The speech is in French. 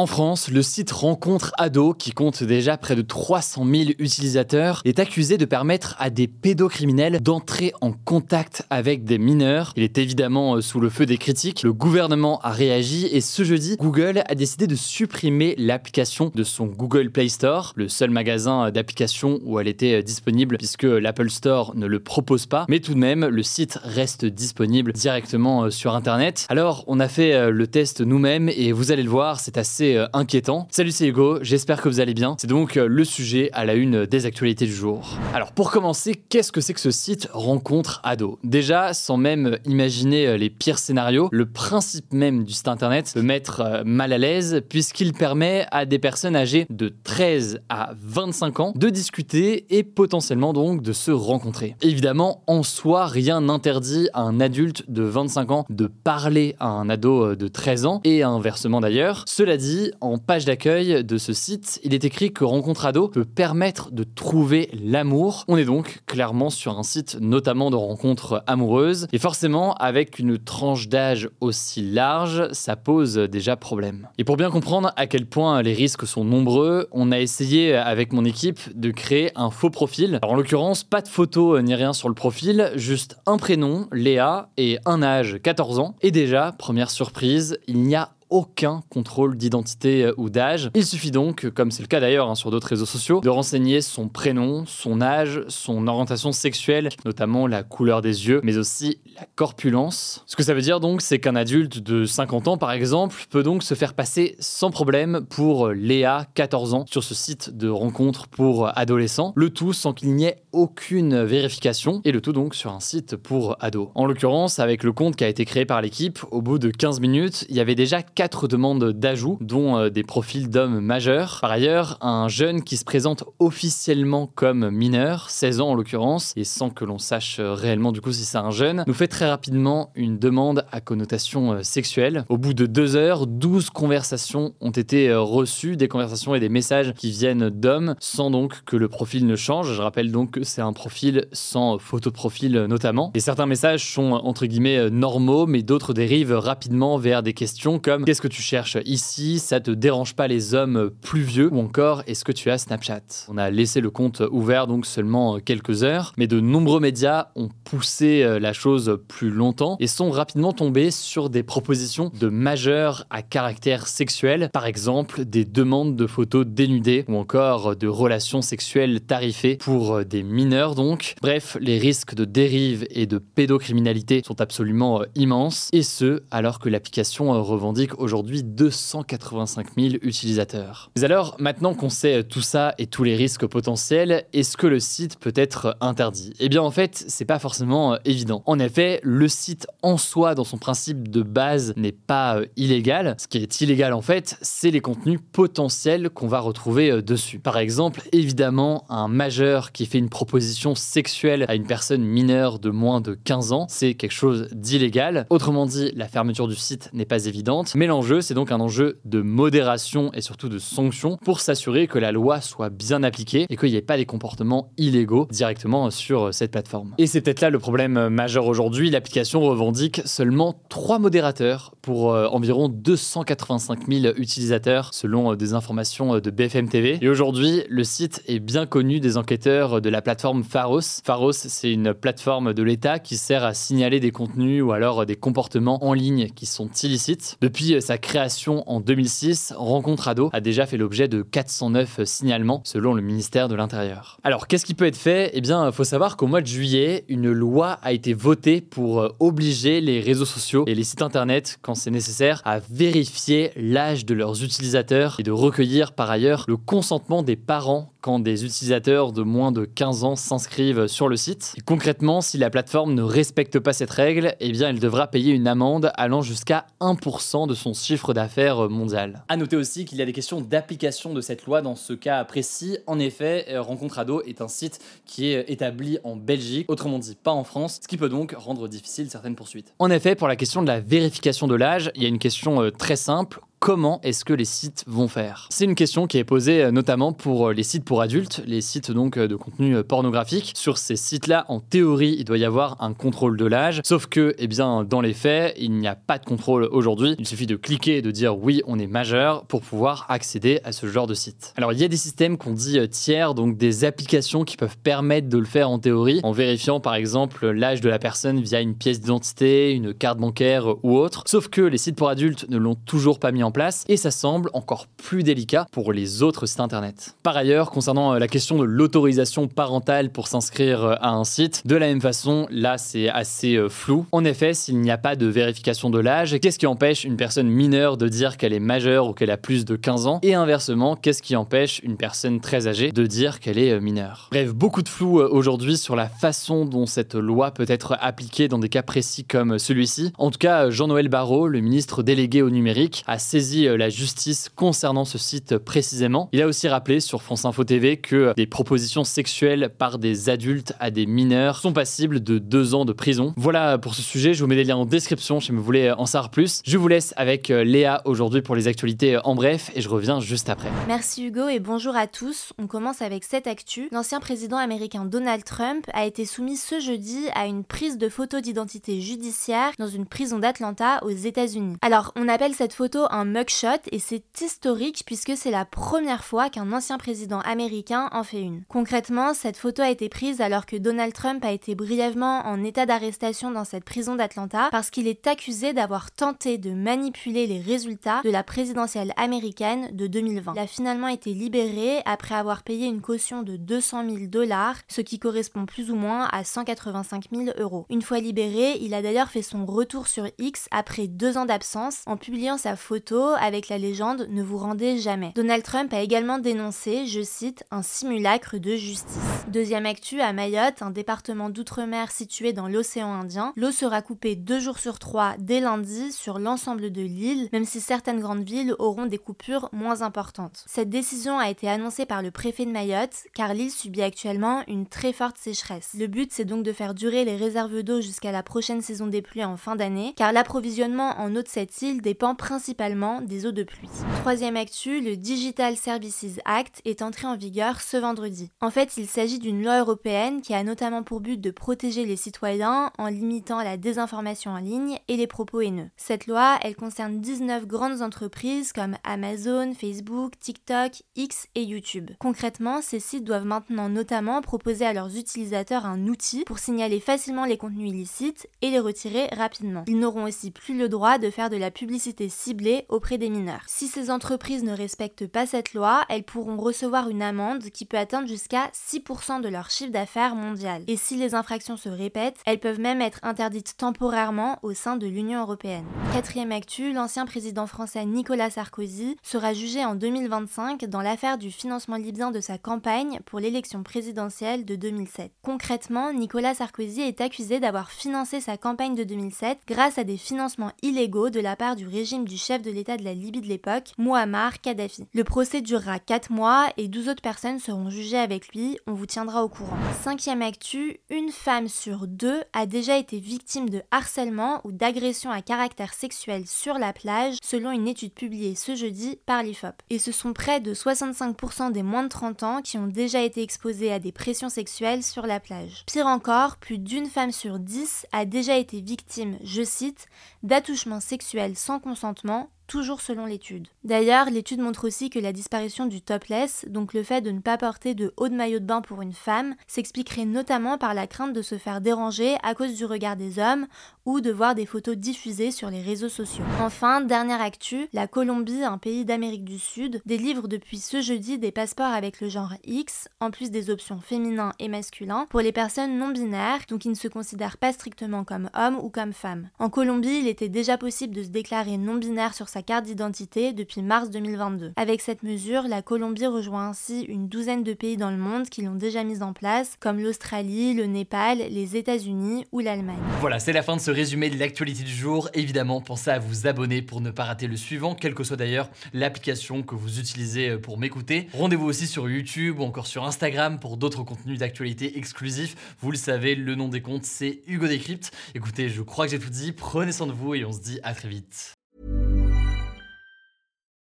En France, le site Rencontre Ado, qui compte déjà près de 300 000 utilisateurs, est accusé de permettre à des pédocriminels d'entrer en contact avec des mineurs. Il est évidemment euh, sous le feu des critiques. Le gouvernement a réagi et ce jeudi, Google a décidé de supprimer l'application de son Google Play Store, le seul magasin d'applications où elle était euh, disponible puisque l'Apple Store ne le propose pas. Mais tout de même, le site reste disponible directement euh, sur Internet. Alors, on a fait le test nous-mêmes et vous allez le voir, c'est assez euh, inquiétant. Salut, c'est Hugo, j'espère que vous allez bien. C'est donc euh, le sujet à la une des actualités du jour. Alors, pour commencer, qu'est-ce que c'est que ce site Rencontre Ado? Déjà, sans même imaginer euh, les pires scénarios, le principe même du site internet peut mettre mal à l'aise puisqu'il permet à des personnes âgées de 13 à 25 ans de discuter et potentiellement donc de se rencontrer. Évidemment, en soi, rien n'interdit à un adulte de 25 ans de parler à un ado de 13 ans et inversement d'ailleurs. Cela dit, en page d'accueil de ce site, il est écrit que Rencontre Ado peut permettre de trouver l'amour. On est donc clairement sur un site notamment de rencontres amoureuses. Et forcément, avec une tranche d'âge aussi large, ça pose déjà problème. Et pour bien comprendre à quel point les risques sont nombreux, on a essayé avec mon équipe de créer un faux profil. Alors en l'occurrence, pas de photo ni rien sur le profil, juste un prénom, Léa, et un âge, 14 ans. Et déjà, première surprise, il n'y a aucun contrôle d'identité euh, ou d'âge. Il suffit donc, comme c'est le cas d'ailleurs hein, sur d'autres réseaux sociaux, de renseigner son prénom, son âge, son orientation sexuelle, notamment la couleur des yeux, mais aussi la corpulence. Ce que ça veut dire donc, c'est qu'un adulte de 50 ans, par exemple, peut donc se faire passer sans problème pour Léa, 14 ans, sur ce site de rencontre pour adolescents, le tout sans qu'il n'y ait aucune vérification, et le tout donc sur un site pour ados. En l'occurrence, avec le compte qui a été créé par l'équipe, au bout de 15 minutes, il y avait déjà quatre demandes d'ajout, dont euh, des profils d'hommes majeurs. Par ailleurs, un jeune qui se présente officiellement comme mineur, 16 ans en l'occurrence, et sans que l'on sache euh, réellement du coup si c'est un jeune, nous fait très rapidement une demande à connotation euh, sexuelle. Au bout de deux heures, 12 conversations ont été reçues, des conversations et des messages qui viennent d'hommes, sans donc que le profil ne change. Je rappelle donc que c'est un profil sans photo de profil notamment. Et certains messages sont entre guillemets normaux, mais d'autres dérivent rapidement vers des questions comme Qu'est-ce que tu cherches ici? Ça te dérange pas les hommes plus vieux? Ou encore, est-ce que tu as Snapchat? On a laissé le compte ouvert donc seulement quelques heures, mais de nombreux médias ont poussé euh, la chose plus longtemps et sont rapidement tombés sur des propositions de majeurs à caractère sexuel, par exemple des demandes de photos dénudées ou encore de relations sexuelles tarifées pour des mineurs donc. Bref, les risques de dérive et de pédocriminalité sont absolument euh, immenses. Et ce alors que l'application euh, revendique aujourd'hui 285 000 utilisateurs. Mais alors, maintenant qu'on sait tout ça et tous les risques potentiels, est-ce que le site peut être interdit? Eh bien, en fait, c'est pas forcément euh, évident. En effet, le site en soi, dans son principe de base, n'est pas euh, illégal. Ce qui est illégal, en fait, c'est les contenus potentiels qu'on va retrouver euh, dessus. Par exemple, évidemment, un majeur qui fait une proposition sexuelle à une personne mineure de moins de 15 ans, c'est quelque chose d'illégal. Autrement dit, la fermeture du site n'est pas évidente, l'enjeu, c'est donc un enjeu de modération et surtout de sanction pour s'assurer que la loi soit bien appliquée et qu'il n'y ait pas des comportements illégaux directement sur cette plateforme. Et c'est peut-être là le problème majeur aujourd'hui. L'application revendique seulement trois modérateurs pour euh, environ 285 000 utilisateurs selon euh, des informations euh, de BFM TV. Et aujourd'hui, le site est bien connu des enquêteurs de la plateforme Pharos. Pharos, c'est une plateforme de l'État qui sert à signaler des contenus ou alors des comportements en ligne qui sont illicites. Depuis sa création en 2006, Rencontre Ado a déjà fait l'objet de 409 signalements selon le ministère de l'Intérieur. Alors, qu'est-ce qui peut être fait? Eh bien, il faut savoir qu'au mois de juillet, une loi a été votée pour euh, obliger les réseaux sociaux et les sites internet, quand c'est nécessaire, à vérifier l'âge de leurs utilisateurs et de recueillir par ailleurs le consentement des parents quand des utilisateurs de moins de 15 ans s'inscrivent sur le site. concrètement, si la plateforme ne respecte pas cette règle, eh bien, elle devra payer une amende allant jusqu'à 1% de son chiffre d'affaires mondial. A noter aussi qu'il y a des questions d'application de cette loi dans ce cas précis. En effet, euh, Rencontre Ado est un site qui est établi en Belgique, autrement dit pas en France, ce qui peut donc rendre difficile certaines poursuites. En effet, pour la question de la vérification de l'âge, il y a une question euh, très simple comment est-ce que les sites vont faire? C'est une question qui est posée euh, notamment pour euh, les sites pour adultes, les sites donc euh, de contenu pornographique. Sur ces sites-là, en théorie, il doit y avoir un contrôle de l'âge, sauf que, eh bien, dans les faits, il n'y a pas de contrôle aujourd'hui. Il suffit de cliquer et de dire oui, on est majeur pour pouvoir accéder à ce genre de site. Alors, il y a des systèmes qu'on dit tiers, donc des applications qui peuvent permettre de le faire en théorie, en vérifiant par exemple l'âge de la personne via une pièce d'identité, une carte bancaire ou autre. Sauf que les sites pour adultes ne l'ont toujours pas mis en place et ça semble encore plus délicat pour les autres sites internet. Par ailleurs, concernant euh, la question de l'autorisation parentale pour s'inscrire euh, à un site, de la même façon, là c'est assez euh, flou. En effet, s'il n'y a pas de vérification de l'âge, qu'est-ce qui empêche une personne mineure de dire qu'elle est majeure ou qu'elle a plus de 15 ans? Et inversement, qu'est-ce qui empêche une personne très âgée de dire qu'elle est mineure? Bref, beaucoup de flou aujourd'hui sur la façon dont cette loi peut être appliquée dans des cas précis comme celui-ci. En tout cas, Jean-Noël Barrot, le ministre délégué au numérique, a saisi euh, la justice concernant ce site précisément. Il a aussi rappelé sur France Info TV que des propositions sexuelles par des adultes à des mineurs sont passibles de deux ans de prison. Voilà pour ce sujet, je vous mets des liens en description si vous voulez en savoir plus. Je vous laisse avec euh, Léa aujourd'hui pour les actualités en bref et je reviens juste après. Merci Hugo et bonjour à tous. On commence avec cette actu. L'ancien président américain Donald Trump a été soumis ce jeudi à une prise de photo d'identité judiciaire dans une prison d'Atlanta aux États-Unis. Alors, on appelle cette photo un mugshot et c'est historique puisque c'est la première fois qu'un ancien président américain en fait une. Concrètement, cette photo a été prise alors que Donald Trump a été brièvement en état d'arrestation dans cette prison d'Atlanta parce qu'il est accusé d'avoir tenté de manipuler les résultats de la présidentielle américaine de 2020. Il a finalement été libéré après avoir payé une caution de 200 000 dollars, ce qui correspond plus ou moins à 185 000 euros. Une fois libéré, il a d'ailleurs fait son retour sur X après deux ans d'absence en publiant sa photo avec la légende Ne vous rendez jamais. Donald Trump a également dénoncé, je cite, un simulacre de justice. Deuxième actu, à Mayotte, un département d'outre-mer situé dans l'océan Indien, l'eau sera coupée deux jours sur trois dès lundi sur l'ensemble de l'île, même si certaines grandes villes auront des coupures moins importantes. Cette décision a été annoncée par le préfet de Mayotte, car l'île subit actuellement une très forte sécheresse. Le but, c'est donc de faire durer les réserves d'eau jusqu'à la prochaine saison des pluies en fin d'année, car l'approvisionnement en eau de cette île dépend principalement des eaux de pluie. Troisième actu, le Digital Services Act est entré en vigueur ce vendredi. En fait, il s'agit d'une loi européenne qui a notamment pour but de protéger les citoyens en limitant la désinformation en ligne et les propos haineux. Cette loi, elle concerne 19 grandes entreprises comme Amazon, Facebook, TikTok, X et YouTube. Concrètement, ces sites doivent maintenant notamment proposer à leurs utilisateurs un outil pour signaler facilement les contenus illicites et les retirer rapidement. Ils n'auront aussi plus le droit de faire de la publicité ciblée auprès des mineurs. Si ces entreprises ne respectent pas cette loi, elles pourront recevoir une amende qui peut atteindre jusqu'à 6% de leur chiffre d'affaires mondial. Et si les infractions se répètent, elles peuvent même être interdites temporairement au sein de l'Union européenne. Quatrième actu, l'ancien président français Nicolas Sarkozy sera jugé en 2025 dans l'affaire du financement libyen de sa campagne pour l'élection présidentielle de 2007. Concrètement, Nicolas Sarkozy est accusé d'avoir financé sa campagne de 2007 grâce à des financements illégaux de la part du régime du chef de l'État de la Libye de l'époque, Muammar Kadhafi. Le procès durera 4 mois et 12 autres personnes seront jugées avec lui, on vous tiendra au courant. Cinquième actu, une femme sur deux a déjà été victime de harcèlement ou d'agression à caractère sexuel sur la plage, selon une étude publiée ce jeudi par l'IFOP. Et ce sont près de 65% des moins de 30 ans qui ont déjà été exposés à des pressions sexuelles sur la plage. Pire encore, plus d'une femme sur 10 a déjà été victime, je cite, d'attouchements sexuels sans consentement toujours selon l'étude. D'ailleurs, l'étude montre aussi que la disparition du topless, donc le fait de ne pas porter de haut de maillot de bain pour une femme, s'expliquerait notamment par la crainte de se faire déranger à cause du regard des hommes ou de voir des photos diffusées sur les réseaux sociaux. Enfin, dernière actu, la Colombie, un pays d'Amérique du Sud, délivre depuis ce jeudi des passeports avec le genre X, en plus des options féminin et masculin, pour les personnes non binaires, donc qui ne se considèrent pas strictement comme hommes ou comme femmes. En Colombie, il était déjà possible de se déclarer non binaire sur sa carte d'identité depuis mars 2022. Avec cette mesure, la Colombie rejoint ainsi une douzaine de pays dans le monde qui l'ont déjà mise en place, comme l'Australie, le Népal, les États-Unis ou l'Allemagne. Voilà, c'est la fin de ce résumé de l'actualité du jour. Évidemment, pensez à vous abonner pour ne pas rater le suivant, quelle que soit d'ailleurs l'application que vous utilisez pour m'écouter. Rendez-vous aussi sur YouTube ou encore sur Instagram pour d'autres contenus d'actualité exclusifs. Vous le savez, le nom des comptes, c'est Hugo Décrypte. Écoutez, je crois que j'ai tout dit. Prenez soin de vous et on se dit à très vite.